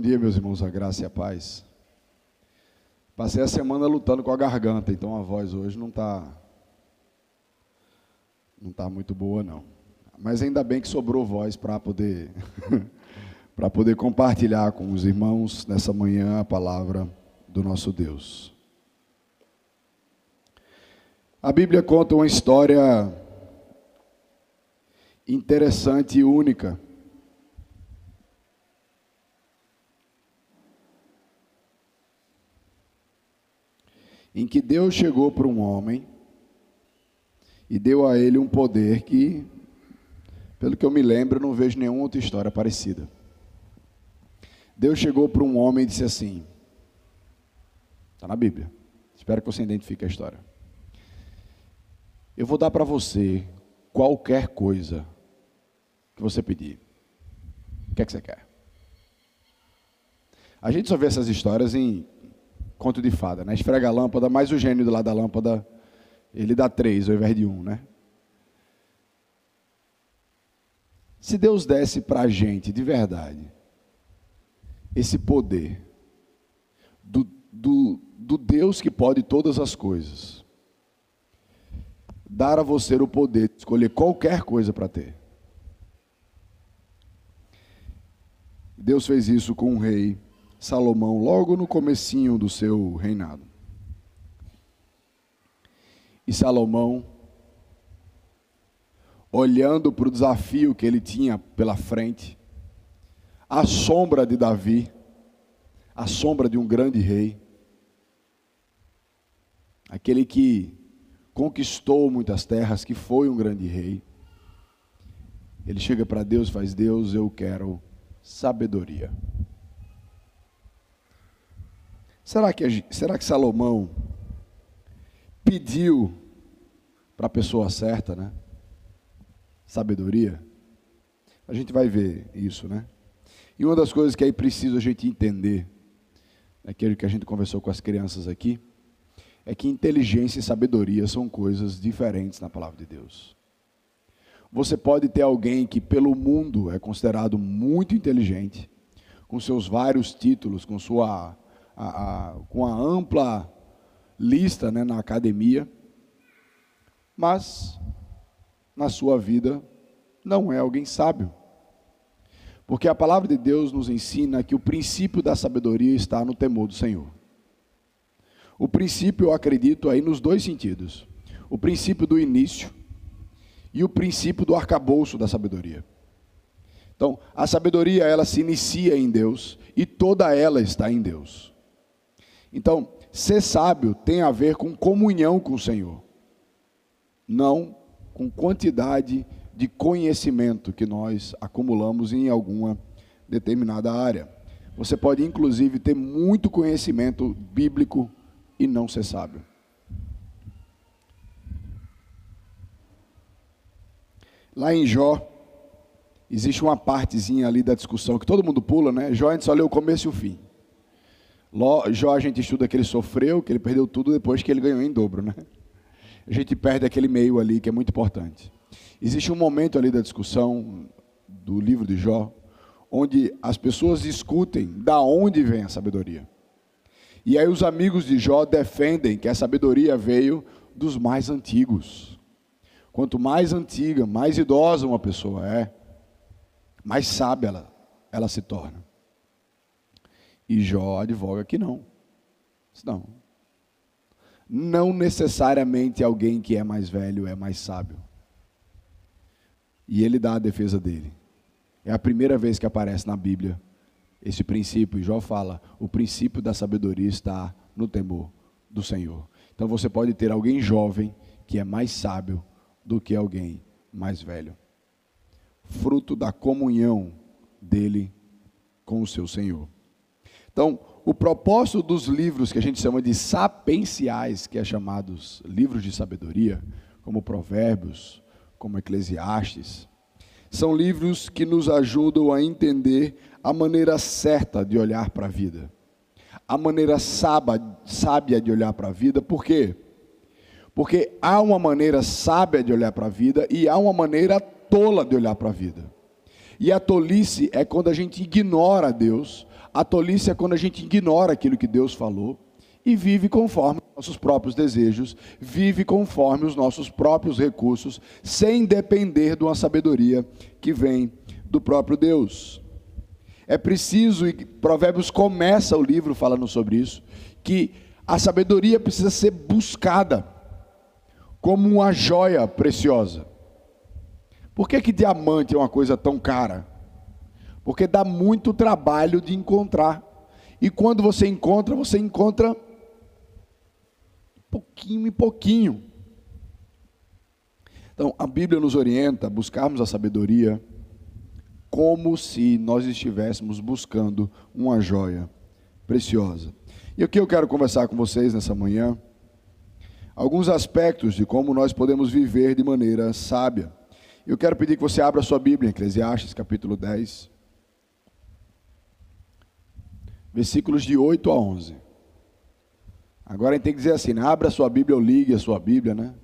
Bom dia, meus irmãos, a graça e a paz. Passei a semana lutando com a garganta, então a voz hoje não está não tá muito boa não. Mas ainda bem que sobrou voz para poder para poder compartilhar com os irmãos nessa manhã a palavra do nosso Deus. A Bíblia conta uma história interessante e única em que Deus chegou para um homem e deu a ele um poder que, pelo que eu me lembro, não vejo nenhuma outra história parecida. Deus chegou para um homem e disse assim: está na Bíblia, espero que você identifique a história. Eu vou dar para você qualquer coisa que você pedir. O que é que você quer? A gente só vê essas histórias em conto de fada, né? Esfrega a lâmpada, mais o gênio do lado da lâmpada, ele dá três ao invés de um, né? Se Deus desse para a gente, de verdade, esse poder do, do, do Deus que pode todas as coisas, dar a você o poder de escolher qualquer coisa para ter. Deus fez isso com um rei Salomão logo no comecinho do seu reinado. E Salomão, olhando para o desafio que ele tinha pela frente, a sombra de Davi, a sombra de um grande rei, aquele que conquistou muitas terras, que foi um grande rei. Ele chega para Deus faz: Deus, eu quero sabedoria. Será que, será que Salomão pediu para a pessoa certa, né? Sabedoria? A gente vai ver isso, né? E uma das coisas que aí precisa a gente entender, aquilo que a gente conversou com as crianças aqui, é que inteligência e sabedoria são coisas diferentes na palavra de Deus. Você pode ter alguém que pelo mundo é considerado muito inteligente, com seus vários títulos, com sua a, a, com a ampla lista né, na academia, mas na sua vida não é alguém sábio. Porque a palavra de Deus nos ensina que o princípio da sabedoria está no temor do Senhor. O princípio, eu acredito, aí nos dois sentidos: o princípio do início e o princípio do arcabouço da sabedoria. Então, a sabedoria, ela se inicia em Deus e toda ela está em Deus. Então, ser sábio tem a ver com comunhão com o Senhor, não com quantidade de conhecimento que nós acumulamos em alguma determinada área. Você pode, inclusive, ter muito conhecimento bíblico e não ser sábio. Lá em Jó, existe uma partezinha ali da discussão que todo mundo pula, né? Jó a gente só lê o começo e o fim. Jó a gente estuda que ele sofreu, que ele perdeu tudo depois que ele ganhou em dobro, né? A gente perde aquele meio ali que é muito importante. Existe um momento ali da discussão do livro de Jó, onde as pessoas discutem da onde vem a sabedoria. E aí os amigos de Jó defendem que a sabedoria veio dos mais antigos. Quanto mais antiga, mais idosa uma pessoa é, mais sábia ela, ela se torna. E Jó advoga que não. Não. Não necessariamente alguém que é mais velho é mais sábio. E ele dá a defesa dele. É a primeira vez que aparece na Bíblia esse princípio. E Jó fala: o princípio da sabedoria está no temor do Senhor. Então você pode ter alguém jovem que é mais sábio do que alguém mais velho. Fruto da comunhão dele com o seu Senhor. Então, o propósito dos livros que a gente chama de sapenciais, que é chamados livros de sabedoria, como Provérbios, como Eclesiastes, são livros que nos ajudam a entender a maneira certa de olhar para a vida, a maneira sábia de olhar para a vida, por quê? Porque há uma maneira sábia de olhar para a vida e há uma maneira tola de olhar para a vida. E a tolice é quando a gente ignora Deus A tolice é quando a gente ignora aquilo que Deus falou e vive conforme os nossos próprios desejos, vive conforme os nossos próprios recursos, sem depender de uma sabedoria que vem do próprio Deus. É preciso, e Provérbios começa o livro falando sobre isso, que a sabedoria precisa ser buscada como uma joia preciosa. Por que, que diamante é uma coisa tão cara? Porque dá muito trabalho de encontrar. E quando você encontra, você encontra pouquinho em pouquinho. Então, a Bíblia nos orienta a buscarmos a sabedoria como se nós estivéssemos buscando uma joia preciosa. E o que eu quero conversar com vocês nessa manhã, alguns aspectos de como nós podemos viver de maneira sábia. Eu quero pedir que você abra sua Bíblia, Eclesiastes capítulo 10, versículos de 8 a 11. Agora a gente tem que dizer assim, né? abra a sua Bíblia ou ligue a sua Bíblia, né?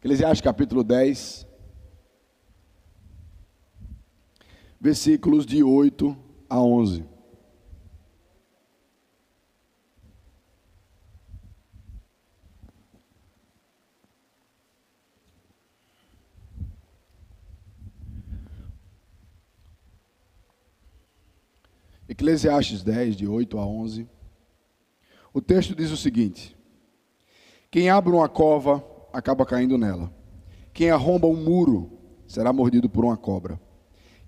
Eclesiastes capítulo 10, versículos de 8 a 11. Eclesiastes 10, de 8 a 11. O texto diz o seguinte: Quem abre uma cova acaba caindo nela. Quem arromba um muro será mordido por uma cobra.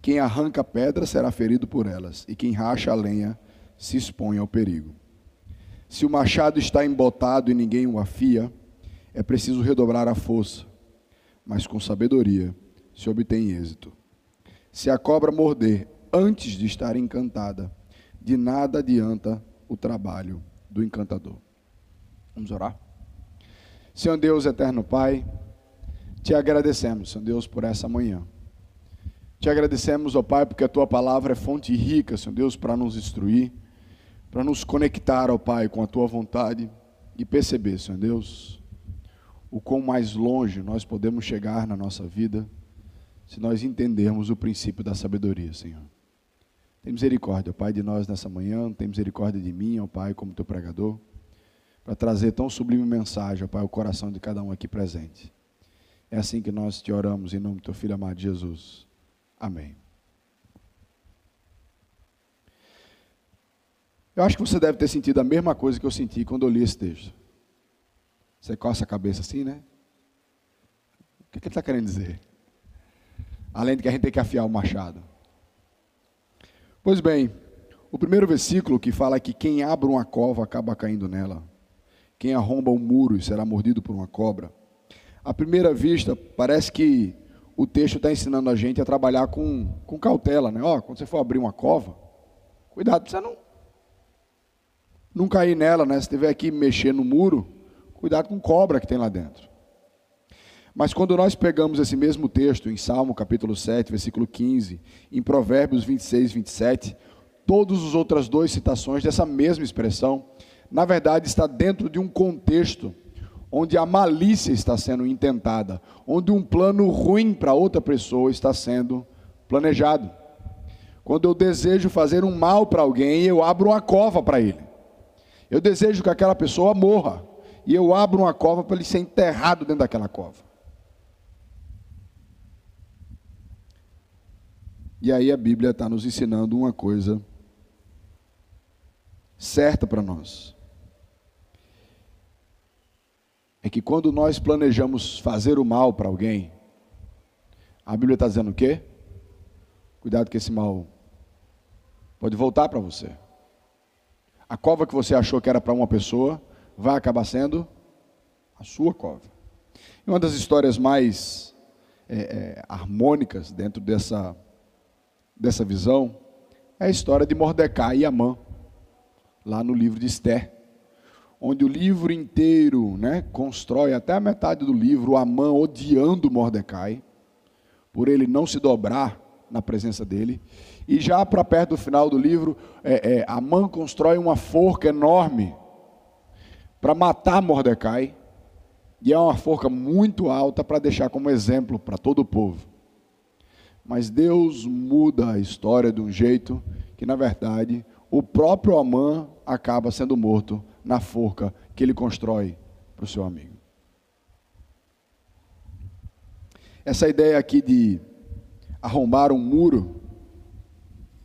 Quem arranca pedra será ferido por elas, e quem racha a lenha se expõe ao perigo. Se o machado está embotado e ninguém o afia, é preciso redobrar a força, mas com sabedoria se obtém êxito. Se a cobra morder antes de estar encantada, de nada adianta o trabalho do encantador. Vamos orar? Senhor Deus, eterno Pai, te agradecemos, Senhor Deus, por essa manhã. Te agradecemos, ó Pai, porque a tua palavra é fonte rica, Senhor Deus, para nos instruir, para nos conectar, ó Pai, com a tua vontade e perceber, Senhor Deus, o quão mais longe nós podemos chegar na nossa vida se nós entendermos o princípio da sabedoria, Senhor. Tem misericórdia, Pai, de nós nessa manhã, tem misericórdia de mim, ó Pai, como teu pregador, para trazer tão sublime mensagem, ó Pai, ao coração de cada um aqui presente. É assim que nós te oramos em nome do teu filho amado Jesus. Amém. Eu acho que você deve ter sentido a mesma coisa que eu senti quando eu li esse texto. Você coça a cabeça assim, né? O que, ele está querendo dizer? Além de que a gente tem que afiar o machado. Pois bem, o primeiro versículo que fala que quem abre uma cova acaba caindo nela, quem arromba um muro será mordido por uma cobra. À primeira vista, parece que o texto está ensinando a gente a trabalhar com, com cautela, né? Ó, quando você for abrir uma cova, cuidado para você não, não cair nela, né? Se tiver aqui mexer no muro, cuidado com cobra que tem lá dentro. Mas quando nós pegamos esse mesmo texto em Salmo capítulo 7, versículo 15, em Provérbios 26, 27, todas as outras duas citações dessa mesma expressão, na verdade está dentro de um contexto onde a malícia está sendo intentada, onde um plano ruim para outra pessoa está sendo planejado. Quando eu desejo fazer um mal para alguém, eu abro uma cova para ele. Eu desejo que aquela pessoa morra, e eu abro uma cova para ele ser enterrado dentro daquela cova. E aí a Bíblia está nos ensinando uma coisa certa para nós é que quando nós planejamos fazer o mal para alguém, a Bíblia está dizendo o quê? Cuidado que esse mal pode voltar para você. A cova que você achou que era para uma pessoa vai acabar sendo a sua cova. E uma das histórias mais é, é, harmônicas dentro dessa, dessa visão é a história de Mordecai e Amã, lá no livro de Esther onde o livro inteiro né, constrói até a metade do livro Amã odiando Mordecai, por ele não se dobrar na presença dele. E já para perto do final do livro, é, é, Amã constrói uma forca enorme para matar Mordecai, e é uma forca muito alta para deixar como exemplo para todo o povo. Mas Deus muda a história de um jeito que, na verdade, o próprio Amã acaba sendo morto na forca que ele constrói para o seu amigo. Essa ideia aqui de arrombar um muro,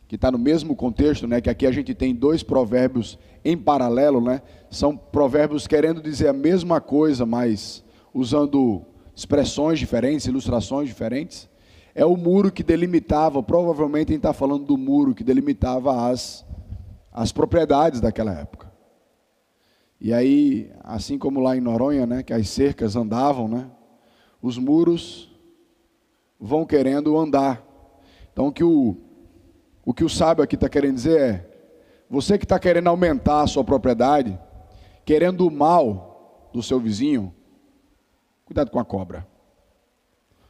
que está no mesmo contexto, né? Que aqui a gente tem dois provérbios em paralelo, né? São provérbios querendo dizer a mesma coisa, mas usando expressões diferentes, ilustrações diferentes é o muro que delimitava, provavelmente a gente está falando do muro que delimitava as, as propriedades daquela época. E aí, assim como lá em Noronha, né, que as cercas andavam, né, os muros vão querendo andar. Então, o que o, o, que o sábio aqui está querendo dizer é: você que está querendo aumentar a sua propriedade, querendo o mal do seu vizinho, cuidado com a cobra.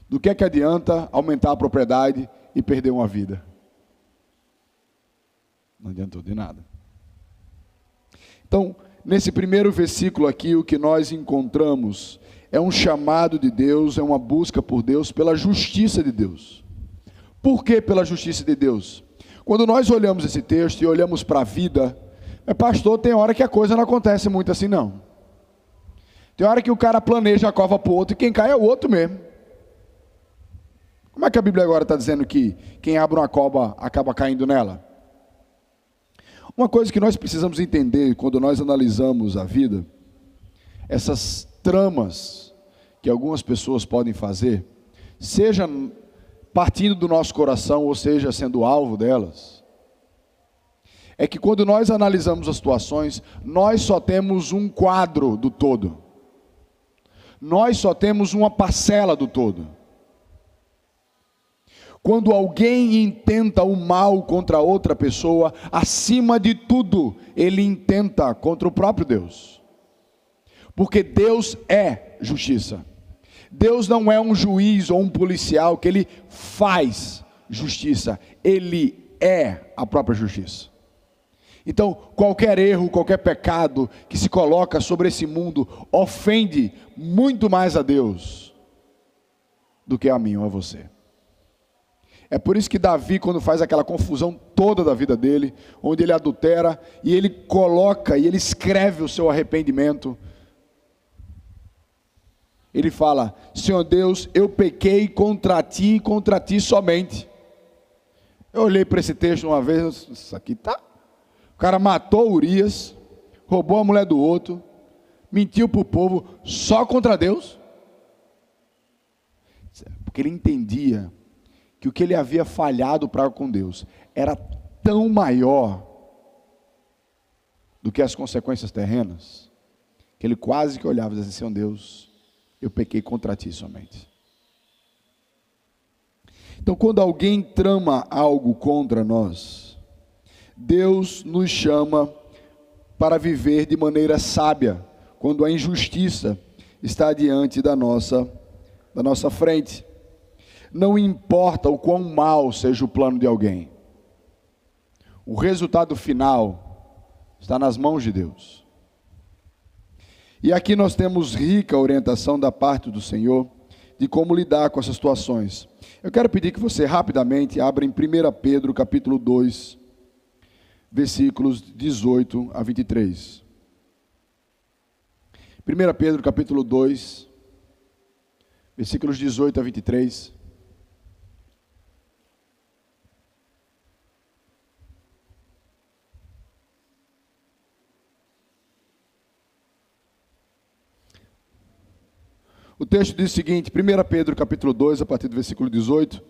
Do que é que adianta aumentar a propriedade e perder uma vida? Não adiantou de nada. Então, nesse primeiro versículo aqui, o que nós encontramos é um chamado de Deus, é uma busca por Deus pela justiça de Deus. Por que pela justiça de Deus? Quando nós olhamos esse texto e olhamos para a vida, é pastor, tem hora que a coisa não acontece muito assim, não. Tem hora que o cara planeja a cova para o outro e quem cai é o outro mesmo. Como é que a Bíblia agora está dizendo que quem abre uma cova acaba caindo nela? Uma coisa que nós precisamos entender quando nós analisamos a vida, essas tramas que algumas pessoas podem fazer, seja partindo do nosso coração ou seja sendo alvo delas, é que quando nós analisamos as situações, nós só temos um quadro do todo. Nós só temos uma parcela do todo. Quando alguém intenta o mal contra outra pessoa, acima de tudo, ele intenta contra o próprio Deus. Porque Deus é justiça. Deus não é um juiz ou um policial que ele faz justiça, ele é a própria justiça. Então, qualquer erro, qualquer pecado que se coloca sobre esse mundo ofende muito mais a Deus do que a mim ou a você. É por isso que Davi, quando faz aquela confusão toda da vida dele, onde ele adultera e ele coloca e ele escreve o seu arrependimento, ele fala: Senhor Deus, eu pequei contra ti e contra ti somente. Eu olhei para esse texto uma vez, isso aqui tá. O cara matou Urias, roubou a mulher do outro, mentiu para o povo só contra Deus. Porque ele entendia que o que ele havia falhado para com Deus era tão maior do que as consequências terrenas, que ele quase que olhava e dizia assim: Senhor Deus, eu pequei contra ti somente. Então, quando alguém trama algo contra nós, Deus nos chama para viver de maneira sábia, quando a injustiça está diante da nossa, da nossa frente. Não importa o quão mal seja o plano de alguém, o resultado final está nas mãos de Deus. E aqui nós temos rica orientação da parte do Senhor de como lidar com essas situações. Eu quero pedir que você rapidamente abra em 1 Pedro capítulo 2, versículos 18 a 23. 1 Pedro capítulo 2, versículos 18 a 23. O texto diz o seguinte, 1 Pedro capítulo 2, a partir do versículo 18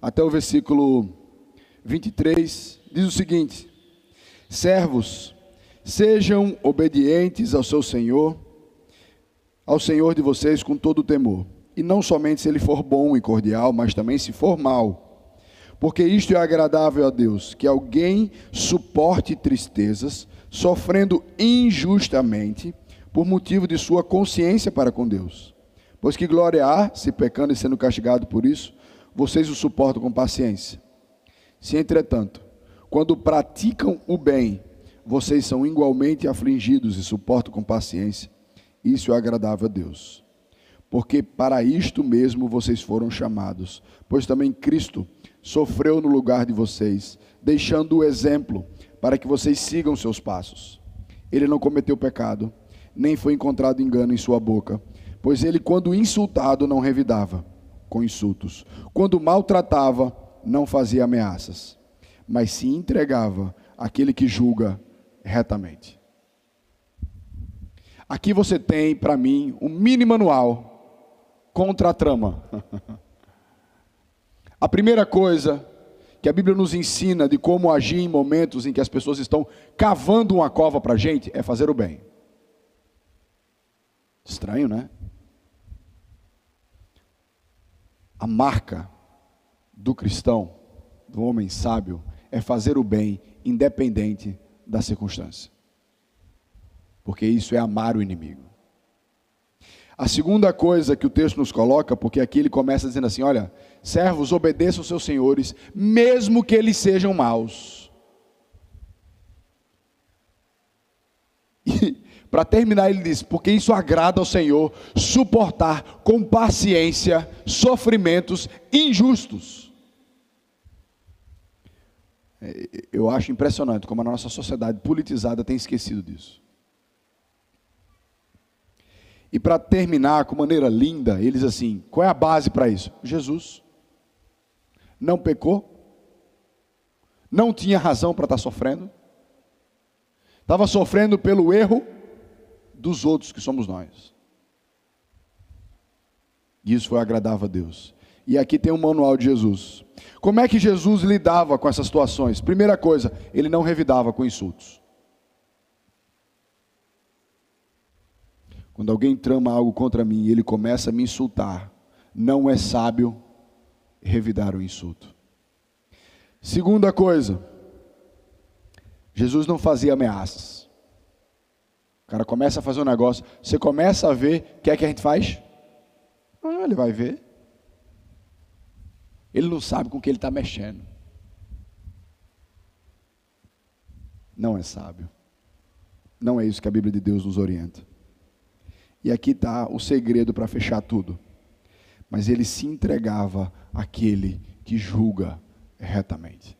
até o versículo 23, diz o seguinte: Servos, sejam obedientes ao seu Senhor, ao Senhor de vocês com todo o temor, e não somente se ele for bom e cordial, mas também se for mal. Porque isto é agradável a Deus, que alguém suporte tristezas, sofrendo injustamente, por motivo de sua consciência para com Deus. Pois que glória há, se pecando e sendo castigado por isso, vocês o suportam com paciência. Se, entretanto, quando praticam o bem, vocês são igualmente afligidos e suportam com paciência, isso é agradável a Deus. porque para isto mesmo vocês foram chamados. Pois também Cristo sofreu no lugar de vocês, deixando o exemplo para que vocês sigam seus passos. Ele não cometeu pecado, nem foi encontrado engano em sua boca, pois ele, quando insultado, não revidava com insultos, quando maltratava, não fazia ameaças, mas se entregava àquele que julga retamente. Aqui você tem para mim um mini manual contra a trama. a primeira coisa que a Bíblia nos ensina de como agir em momentos em que as pessoas estão cavando uma cova para a gente é fazer o bem. Estranho, né? A marca do cristão, do homem sábio, é fazer o bem independente da circunstância. Porque isso é amar o inimigo. A segunda coisa que o texto nos coloca, porque aqui ele começa dizendo assim: olha, servos, obedeçam seus senhores, mesmo que eles sejam maus. E para terminar, ele diz: porque isso agrada ao Senhor, suportar com paciência sofrimentos injustos. É, eu acho impressionante como a nossa sociedade politizada tem esquecido disso. E para terminar com maneira linda, eles assim: qual é a base para isso? Jesus. Não pecou, não tinha razão para estar tá sofrendo, estava sofrendo pelo erro dos outros que somos nós. E isso foi agradável a Deus. E aqui tem um manual de Jesus. Como é que Jesus lidava com essas situações? Primeira coisa, ele não revidava com insultos. Quando alguém trama algo contra mim e ele começa a me insultar, não é sábio revidar o insulto. Segunda coisa, Jesus não fazia ameaças. O cara começa a fazer um negócio, você começa a ver, o que é que a gente faz? Ah, ele vai ver. Ele não sabe com que ele está mexendo. Não é sábio. Não é isso que a Bíblia de Deus nos orienta. E aqui está o segredo para fechar tudo. Mas ele se entregava àquele que julga retamente.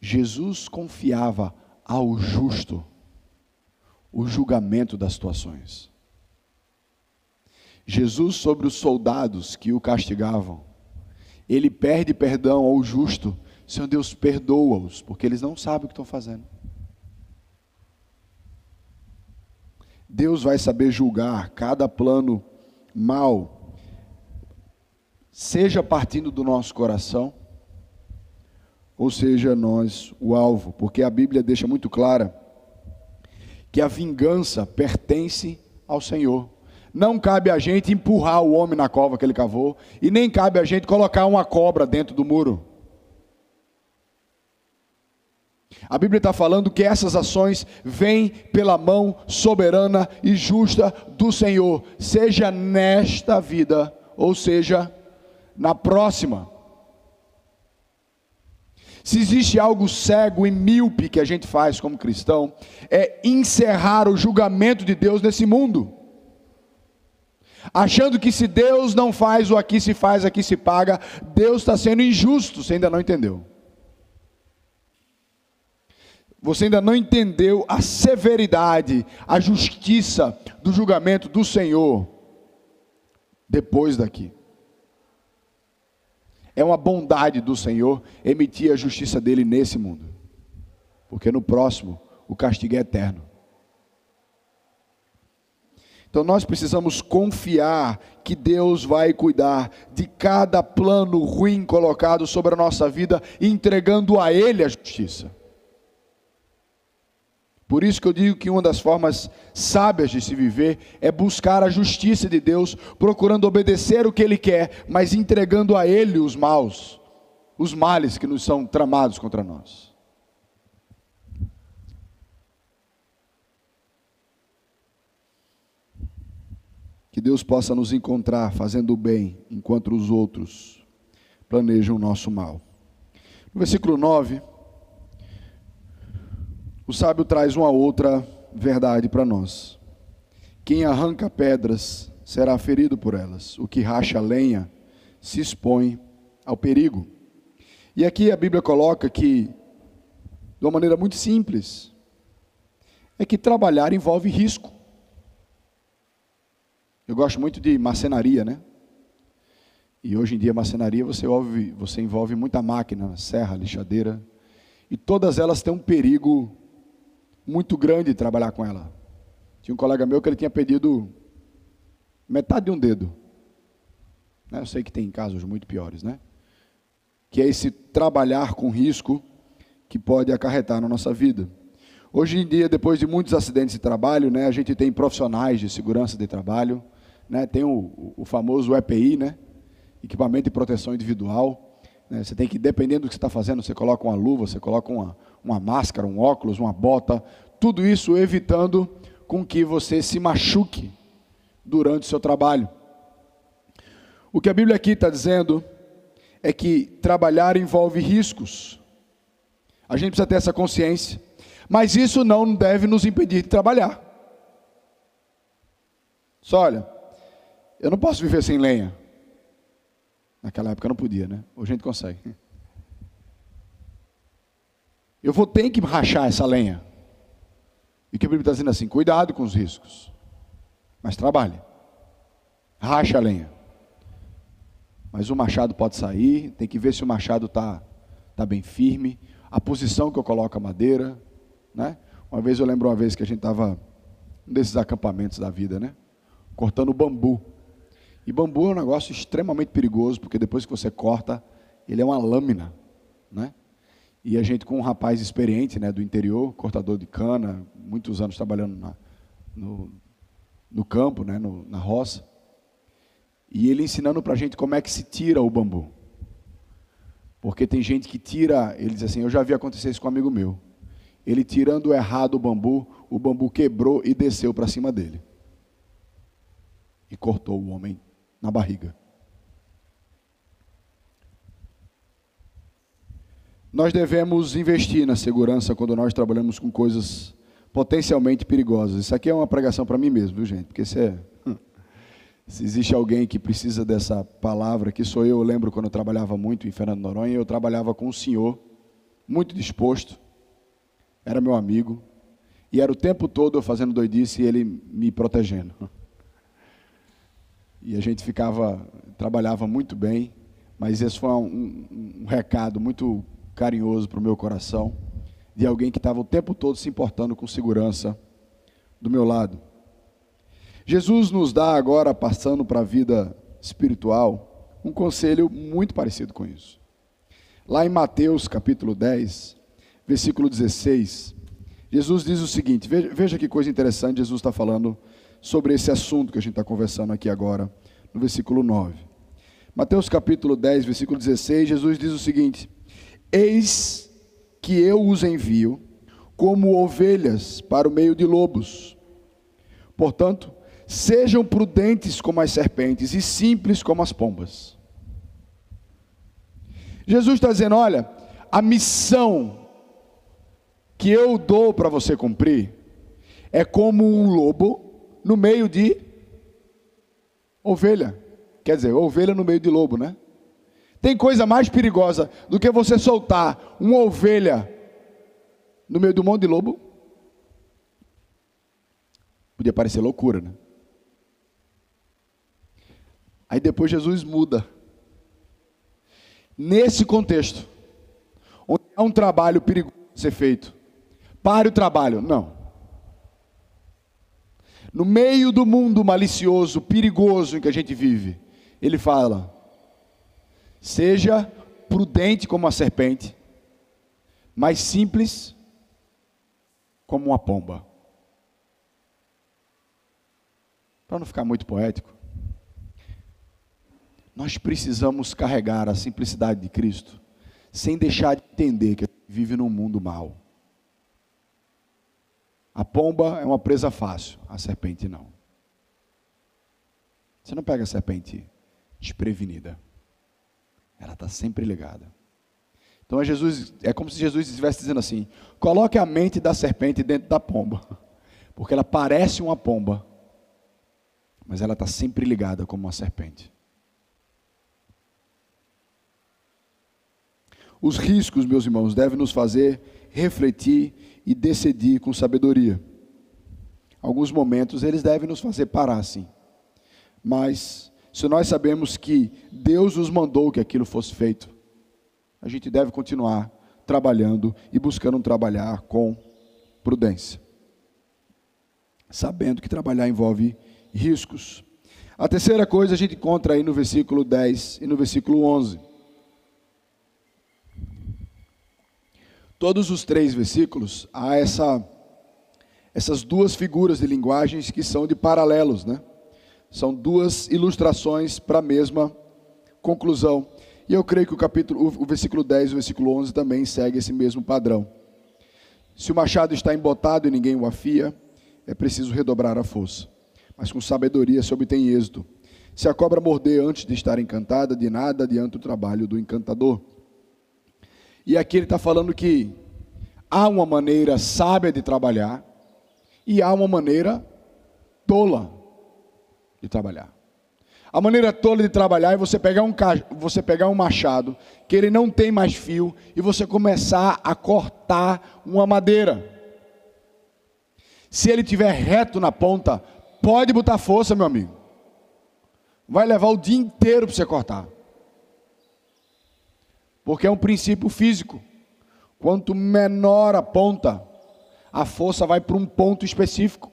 Jesus confiava ao justo o julgamento das situações. Jesus, sobre os soldados que o castigavam, ele perde perdão ao justo. Senhor Deus, perdoa-os, porque eles não sabem o que estão fazendo. Deus vai saber julgar cada plano mal, seja partindo do nosso coração, ou seja nós o alvo, porque a Bíblia deixa muito clara que a vingança pertence ao Senhor. Não cabe a gente empurrar o homem na cova que ele cavou, e nem cabe a gente colocar uma cobra dentro do muro. A Bíblia está falando que essas ações vêm pela mão soberana e justa do Senhor, seja nesta vida, ou seja, na próxima. Se existe algo cego e míope que a gente faz como cristão, é encerrar o julgamento de Deus nesse mundo. Achando que se Deus não faz o aqui se faz, aqui se paga, Deus está sendo injusto, você ainda não entendeu. Você ainda não entendeu a severidade, a justiça do julgamento do Senhor depois daqui. É uma bondade do Senhor emitir a justiça dele nesse mundo, porque no próximo o castigo é eterno. Então nós precisamos confiar que Deus vai cuidar de cada plano ruim colocado sobre a nossa vida, entregando a Ele a justiça. Por isso que eu digo que uma das formas sábias de se viver é buscar a justiça de Deus, procurando obedecer o que Ele quer, mas entregando a Ele os maus, os males que nos são tramados contra nós. Que Deus possa nos encontrar fazendo o bem, enquanto os outros planejam o nosso mal. No versículo 9 o sábio traz uma outra verdade para nós. Quem arranca pedras será ferido por elas. O que racha lenha se expõe ao perigo. E aqui a Bíblia coloca que, de uma maneira muito simples, é que trabalhar envolve risco. Eu gosto muito de marcenaria, né? E hoje em dia, marcenaria, você você envolve muita máquina, serra, lixadeira, e todas elas têm um perigo muito grande de trabalhar com ela. Tinha um colega meu que ele tinha pedido metade de um dedo. Né? Eu sei que tem casos muito piores, né? Que é esse trabalhar com risco que pode acarretar na nossa vida. Hoje em dia, depois de muitos acidentes de trabalho, né, a gente tem profissionais de segurança de trabalho, né, tem o, o famoso EPI, né, equipamento de proteção individual. Né, você tem que, dependendo do que você está fazendo, você coloca uma luva, você coloca uma, uma máscara, um óculos, uma bota, tudo isso evitando com que você se machuque durante o seu trabalho. O que a Bíblia aqui está dizendo é que trabalhar envolve riscos. A gente precisa ter essa consciência. Mas isso não deve nos impedir de trabalhar. Só olha, eu não posso viver sem lenha. Naquela época não podia, né? Hoje a gente consegue. Eu vou ter que rachar essa lenha. E que a Bíblia está dizendo assim: cuidado com os riscos. Mas trabalhe. Racha a lenha. Mas o machado pode sair, tem que ver se o machado está tá bem firme, a posição que eu coloco a madeira. Né? Uma vez eu lembro uma vez que a gente estava um desses acampamentos da vida, né? Cortando bambu. E bambu é um negócio extremamente perigoso, porque depois que você corta, ele é uma lâmina, né? E a gente com um rapaz experiente, né, do interior, cortador de cana, muitos anos trabalhando na, no, no campo, né, no, na roça. E ele ensinando para a gente como é que se tira o bambu. Porque tem gente que tira, ele diz assim, eu já vi acontecer isso com um amigo meu. Ele tirando errado o bambu, o bambu quebrou e desceu para cima dele. E cortou o homem na barriga. Nós devemos investir na segurança quando nós trabalhamos com coisas potencialmente perigosas. Isso aqui é uma pregação para mim mesmo, viu, gente? Porque se, é, se existe alguém que precisa dessa palavra, que sou eu, eu lembro quando eu trabalhava muito em Fernando Noronha, eu trabalhava com um senhor muito disposto, era meu amigo, e era o tempo todo eu fazendo doidice e ele me protegendo. E a gente ficava, trabalhava muito bem, mas esse foi um, um, recado muito carinhoso para o meu coração, de alguém que estava o tempo todo se importando com segurança do meu lado. Jesus nos dá agora, passando para a vida espiritual, um conselho muito parecido com isso. Lá em Mateus capítulo 10, versículo 16, Jesus diz o seguinte: veja, veja que coisa interessante, Jesus está falando sobre esse assunto que a gente está conversando aqui agora, no versículo 9. Mateus capítulo 10, versículo 16, Jesus diz o seguinte: Eis que eu os envio como ovelhas para o meio de lobos. Portanto, sejam prudentes como as serpentes e simples como as pombas. Jesus está dizendo: olha, a missão que eu dou para você cumprir é como um lobo no meio de ovelha. Quer dizer, ovelha no meio de lobo, né? Tem coisa mais perigosa do que você soltar uma ovelha no meio do monte de lobo? Podia parecer loucura, né? Aí depois Jesus muda. Nesse contexto, onde há um trabalho perigoso ser feito, Pare o trabalho. Não. No meio do mundo malicioso, perigoso em que a gente vive, ele fala: seja prudente como a serpente, mas simples como uma pomba. Para não ficar muito poético, nós precisamos carregar a simplicidade de Cristo, sem deixar de entender que vive num mundo mau. A pomba é uma presa fácil, a serpente não. Você não pega a serpente desprevenida. Ela está sempre ligada. Então é, Jesus, é como se Jesus estivesse dizendo assim: coloque a mente da serpente dentro da pomba, porque ela parece uma pomba, mas ela está sempre ligada como uma serpente. Os riscos, meus irmãos, devem nos fazer refletir e decidir com sabedoria. Alguns momentos eles devem nos fazer parar, sim. Mas, se nós sabemos que Deus nos mandou que aquilo fosse feito, a gente deve continuar trabalhando e buscando trabalhar com prudência. Sabendo que trabalhar envolve riscos. A terceira coisa a gente encontra aí no versículo 10 e no versículo 11. Todos os três versículos, há essa, essas duas figuras de linguagens que são de paralelos, né? São duas ilustrações para a mesma conclusão. E eu creio que o capítulo, o versículo 10 e o versículo 11 também segue esse mesmo padrão. Se o machado está embotado e ninguém o afia, é preciso redobrar a força. Mas com sabedoria se obtém êxito. Se a cobra morder antes de estar encantada, de nada adianta o trabalho do encantador. E aqui ele está falando que há uma maneira sábia de trabalhar e há uma maneira tola de trabalhar. A maneira tola de trabalhar é você pegar, um, você pegar um machado que ele não tem mais fio e você começar a cortar uma madeira. Se ele tiver reto na ponta, pode botar força, meu amigo. Vai levar o dia inteiro para você cortar porque é um princípio físico. Quanto menor a ponta, a força vai para um ponto específico.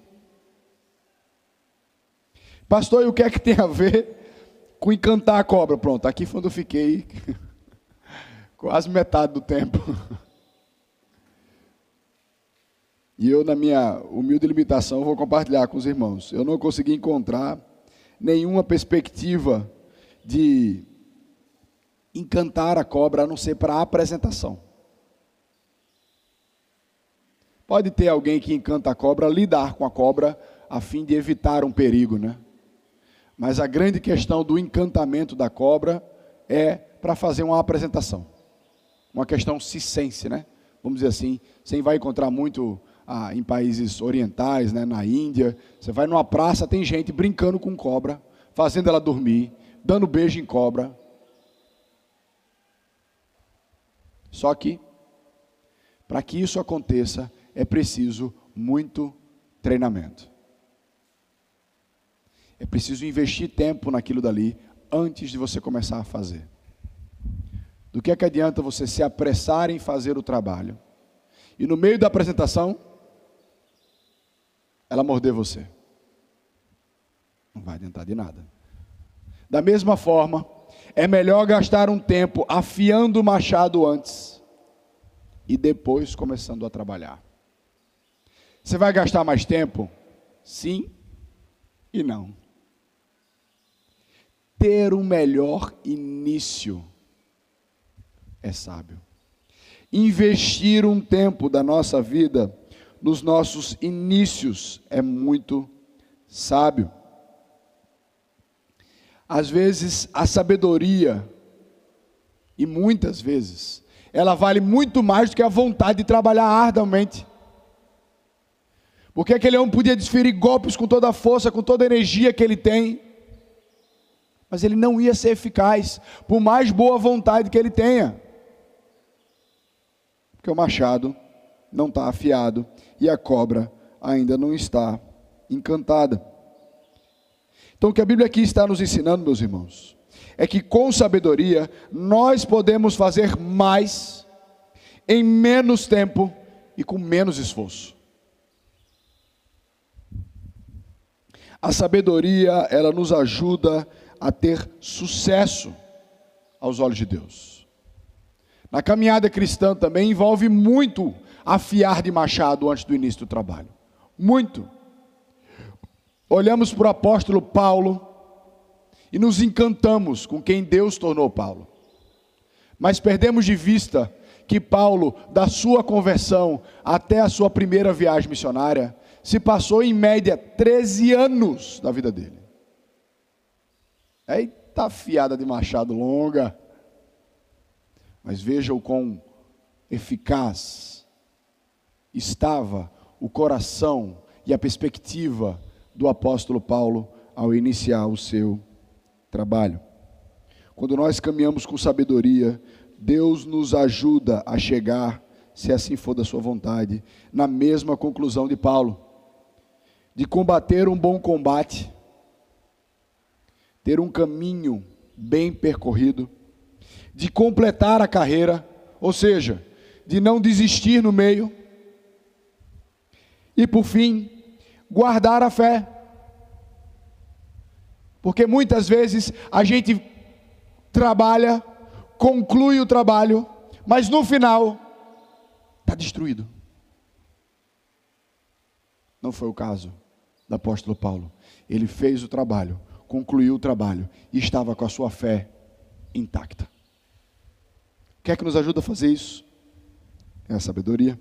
Pastor, e o que é que tem a ver com encantar a cobra? Pronto, aqui foi onde eu fiquei quase metade do tempo. E eu, na minha humilde limitação, vou compartilhar com os irmãos. Eu não consegui encontrar nenhuma perspectiva de encantar a cobra a não ser para apresentação. Pode ter alguém que encanta a cobra, lidar com a cobra a fim de evitar um perigo, né? Mas a grande questão do encantamento da cobra é para fazer uma apresentação. Uma questão cisense, né? Vamos dizer assim, você vai encontrar muito ah, em países orientais, né, na Índia. Você vai numa praça, tem gente brincando com cobra, fazendo ela dormir, dando beijo em cobra, Só que, para que isso aconteça, é preciso muito treinamento. É preciso investir tempo naquilo dali antes de você começar a fazer. Do que é que adianta você se apressar em fazer o trabalho e no meio da apresentação ela morder você? Não vai adiantar de nada. Da mesma forma, é melhor gastar um tempo afiando o machado antes e depois começando a trabalhar. Você vai gastar mais tempo? Sim e não. Ter um melhor início é sábio. Investir um tempo da nossa vida nos nossos inícios é muito sábio. Às vezes, a sabedoria, e muitas vezes, ela vale muito mais do que a vontade de trabalhar arduamente. Porque aquele homem podia desferir golpes com toda a força, com toda a energia que ele tem, mas ele não ia ser eficaz, por mais boa vontade que ele tenha. Porque o machado não está afiado e a cobra ainda não está encantada. Então, o que a Bíblia aqui está nos ensinando, meus irmãos, é que com sabedoria nós podemos fazer mais em menos tempo e com menos esforço. A sabedoria, ela nos ajuda a ter sucesso aos olhos de Deus. Na caminhada cristã também envolve muito afiar de machado antes do início do trabalho. Muito olhamos para o apóstolo Paulo e nos encantamos com quem Deus tornou Paulo. Mas perdemos de vista que Paulo, da sua conversão até a sua primeira viagem missionária, se passou em média 13 anos da vida dele. Eita fiada de machado longa. Mas veja o quão eficaz estava o coração e a perspectiva do apóstolo Paulo ao iniciar o seu trabalho. Quando nós caminhamos com sabedoria, Deus nos ajuda a chegar, se assim for da sua vontade, na mesma conclusão de Paulo, de combater um bom combate, ter um caminho bem percorrido, de completar a carreira, ou seja, de não desistir no meio, e por fim, guardar a fé. Porque muitas vezes a gente trabalha, conclui o trabalho, mas no final está destruído. Não foi o caso do apóstolo Paulo. Ele fez o trabalho, concluiu o trabalho e estava com a sua fé intacta. O que é que nos ajuda a fazer isso? É a sabedoria.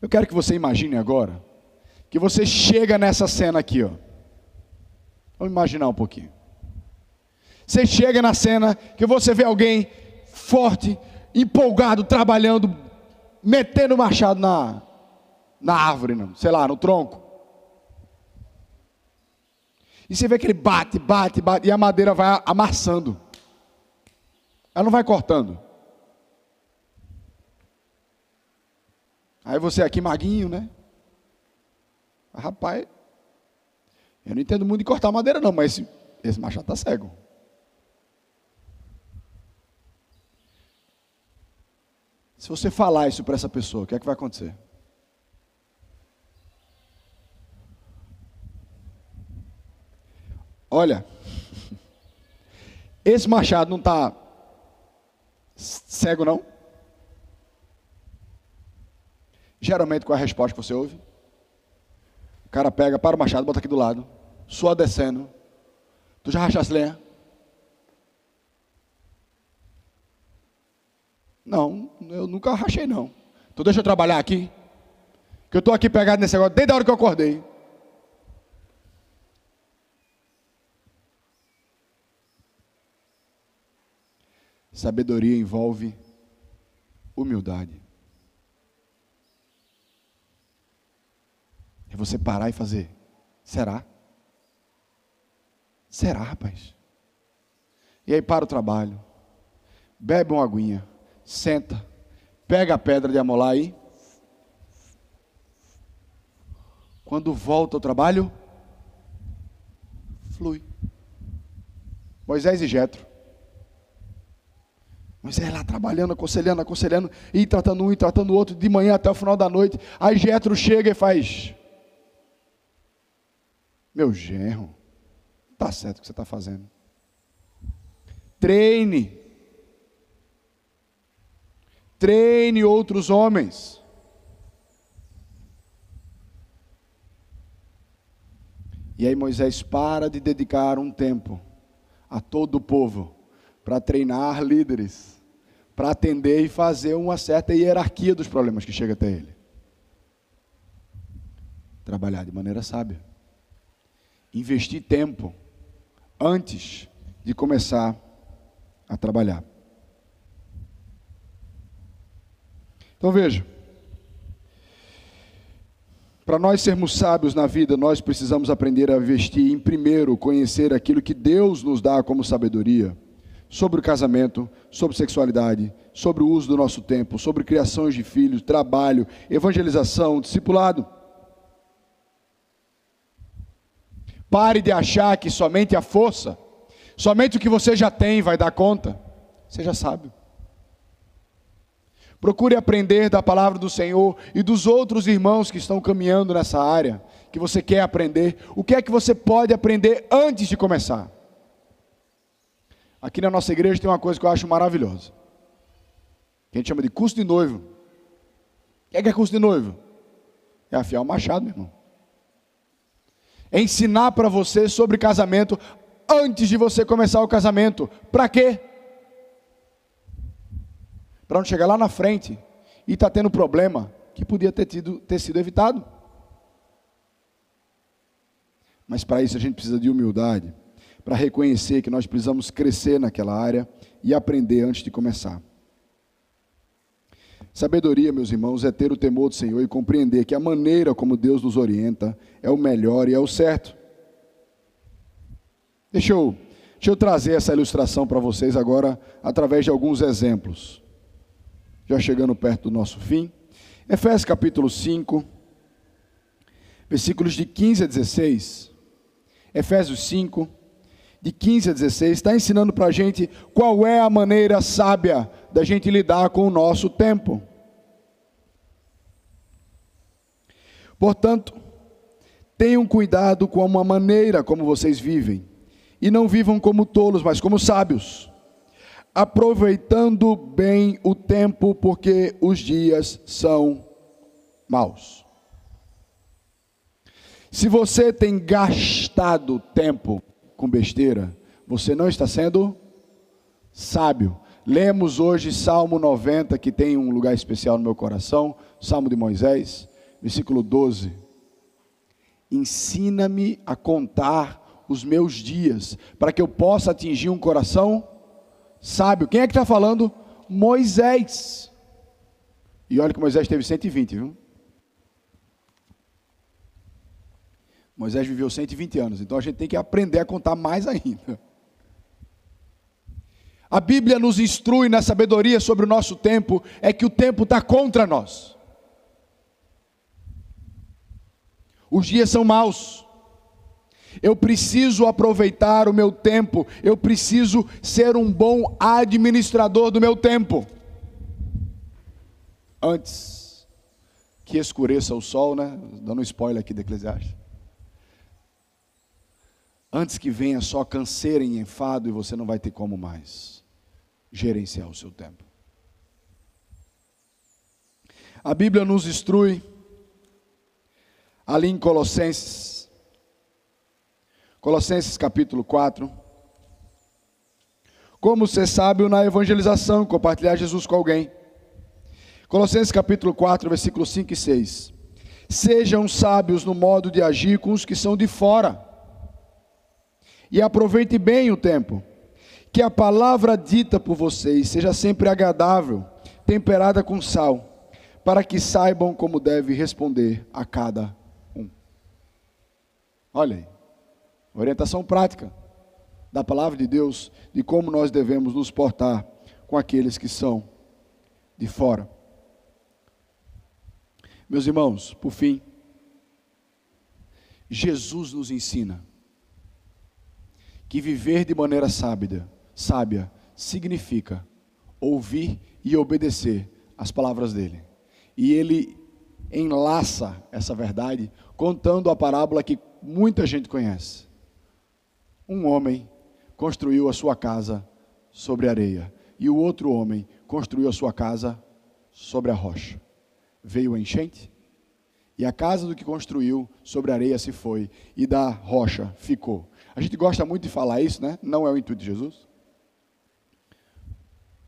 Eu quero que você imagine agora que você chega nessa cena aqui, ó. Vamos imaginar um pouquinho. Você chega na cena que você vê alguém forte, empolgado, trabalhando, metendo o machado na, na árvore, não, sei lá, no tronco. E você vê que ele bate, bate, bate, e a madeira vai amassando. Ela não vai cortando. Aí você aqui maguinho, né? Rapaz, eu não entendo muito de cortar madeira não, mas esse, esse machado está cego. Se você falar isso para essa pessoa, o que é que vai acontecer? Olha, esse machado não está cego, não? Geralmente, qual é a resposta que você ouve? O cara pega, para o machado, bota aqui do lado, sua descendo. Tu já rachaste lenha? Não, eu nunca rachei não. Então deixa eu trabalhar aqui. Que eu estou aqui pegado nesse negócio desde a hora que eu acordei. Sabedoria envolve humildade. É você parar e fazer. Será? Será, rapaz? E aí para o trabalho. Bebe uma aguinha. Senta. Pega a pedra de amolar aí. Quando volta ao trabalho, flui. Moisés e Jetro. Moisés lá trabalhando, aconselhando, aconselhando, e tratando um e tratando o outro, de manhã até o final da noite. Aí Jetro chega e faz: meu genro, está certo o que você está fazendo. Treine. Treine outros homens. E aí Moisés para de dedicar um tempo a todo o povo para treinar líderes, para atender e fazer uma certa hierarquia dos problemas que chega até ele. Trabalhar de maneira sábia investir tempo antes de começar a trabalhar. Então veja, para nós sermos sábios na vida, nós precisamos aprender a investir em primeiro conhecer aquilo que Deus nos dá como sabedoria sobre o casamento, sobre sexualidade, sobre o uso do nosso tempo, sobre criações de filhos, trabalho, evangelização, discipulado. Pare de achar que somente a força, somente o que você já tem vai dar conta. Seja sábio. Procure aprender da palavra do Senhor e dos outros irmãos que estão caminhando nessa área, que você quer aprender. O que é que você pode aprender antes de começar? Aqui na nossa igreja tem uma coisa que eu acho maravilhosa. Que a gente chama de curso de noivo. O que é, que é curso de noivo? É afiar o machado, meu irmão ensinar para você sobre casamento antes de você começar o casamento. Para quê? Para não chegar lá na frente e estar tá tendo problema que podia ter, tido, ter sido evitado. Mas para isso a gente precisa de humildade, para reconhecer que nós precisamos crescer naquela área e aprender antes de começar. Sabedoria, meus irmãos, é ter o temor do Senhor e compreender que a maneira como Deus nos orienta é o melhor e é o certo. Deixa eu, deixa eu trazer essa ilustração para vocês agora através de alguns exemplos. Já chegando perto do nosso fim. Efésios capítulo 5, versículos de 15 a 16. Efésios 5, de 15 a 16, está ensinando para a gente qual é a maneira sábia da gente lidar com o nosso tempo. Portanto, tenham cuidado com a maneira como vocês vivem, e não vivam como tolos, mas como sábios, aproveitando bem o tempo, porque os dias são maus. Se você tem gastado tempo com besteira, você não está sendo sábio. Lemos hoje Salmo 90, que tem um lugar especial no meu coração, Salmo de Moisés versículo 12. Ensina-me a contar os meus dias, para que eu possa atingir um coração sábio. Quem é que está falando? Moisés. E olha que Moisés teve 120, viu? Moisés viveu 120 anos, então a gente tem que aprender a contar mais ainda. A Bíblia nos instrui na sabedoria sobre o nosso tempo, é que o tempo está contra nós. Os dias são maus. Eu preciso aproveitar o meu tempo, eu preciso ser um bom administrador do meu tempo. Antes que escureça o sol, né? Dando um spoiler aqui da Eclesiastes. Antes que venha só canseira e enfado e você não vai ter como mais gerenciar o seu tempo. A Bíblia nos instrui ali em Colossenses, Colossenses capítulo 4. Como ser sábio na evangelização, compartilhar Jesus com alguém. Colossenses capítulo 4, versículos 5 e 6. Sejam sábios no modo de agir com os que são de fora. E aproveite bem o tempo. Que a palavra dita por vocês seja sempre agradável, temperada com sal, para que saibam como deve responder a cada Olha aí, orientação prática da palavra de Deus de como nós devemos nos portar com aqueles que são de fora. Meus irmãos, por fim, Jesus nos ensina que viver de maneira sábia, sábia significa ouvir e obedecer as palavras dele. E ele enlaça essa verdade contando a parábola que muita gente conhece. Um homem construiu a sua casa sobre areia, e o outro homem construiu a sua casa sobre a rocha. Veio a enchente, e a casa do que construiu sobre areia se foi, e da rocha ficou. A gente gosta muito de falar isso, né? Não é o intuito de Jesus.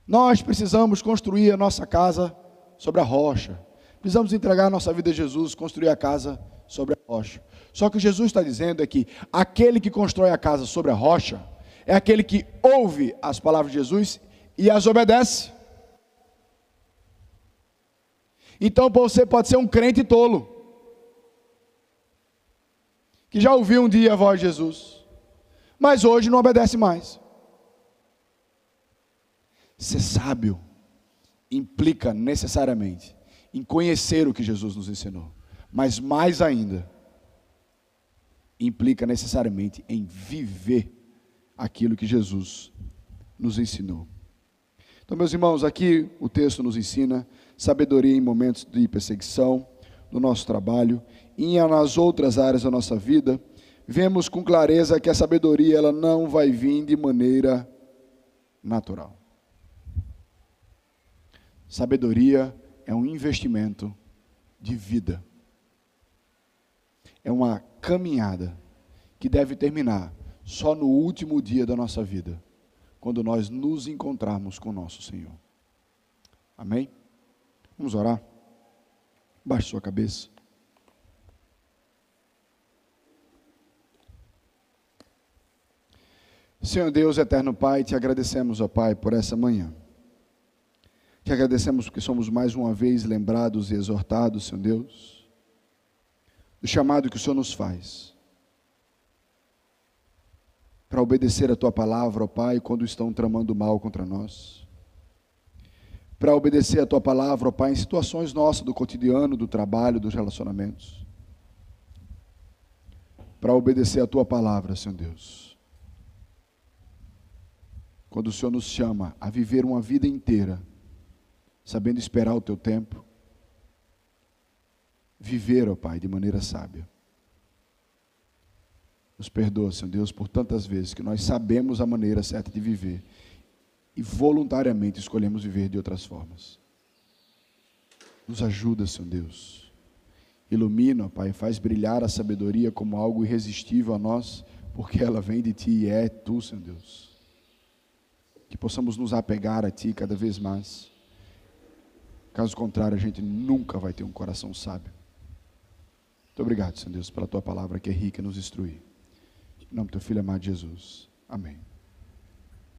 Nós precisamos construir a nossa casa sobre a rocha. Precisamos entregar a nossa vida a Jesus, construir a casa rocha. Só que Jesus está dizendo é que aquele que constrói a casa sobre a rocha é aquele que ouve as palavras de Jesus e as obedece. Então você pode ser um crente tolo, que já ouviu um dia a voz de Jesus, mas hoje não obedece mais. Ser sábio implica necessariamente em conhecer o que Jesus nos ensinou, mas mais ainda, implica necessariamente em viver aquilo que Jesus nos ensinou. Então, meus irmãos, aqui o texto nos ensina sabedoria em momentos de perseguição, no nosso trabalho e nas outras áreas da nossa vida. Vemos com clareza que a sabedoria ela não vai vir de maneira natural. Sabedoria é um investimento de vida. É uma caminhada que deve terminar só no último dia da nossa vida, quando nós nos encontrarmos com nosso Senhor. Amém? Vamos orar? Baixe sua cabeça. Senhor Deus, eterno Pai, te agradecemos, ó Pai, por essa manhã. Te agradecemos porque somos mais uma vez lembrados e exortados, Senhor Deus do chamado que o Senhor nos faz. para obedecer a tua palavra, ó Pai, quando estão tramando mal contra nós. Para obedecer a tua palavra, ó Pai, em situações nossas do cotidiano, do trabalho, dos relacionamentos. Para obedecer a tua palavra, Senhor Deus. Quando o Senhor nos chama a viver uma vida inteira, sabendo esperar o teu tempo, viver, ó Pai, de maneira sábia. Nos perdoa, Senhor Deus, por tantas vezes que nós sabemos a maneira certa de viver e voluntariamente escolhemos viver de outras formas. Nos ajuda, Senhor Deus. Ilumina, Pai, faz brilhar a sabedoria como algo irresistível a nós, porque ela vem de Ti e é Tu, Senhor Deus. Que possamos nos apegar a Ti cada vez mais. Caso contrário, a gente nunca vai ter um coração sábio. Muito obrigado, Senhor Deus, pela Tua palavra que é rica e nos instrui. Em nome do teu filho amado Jesus. Amém.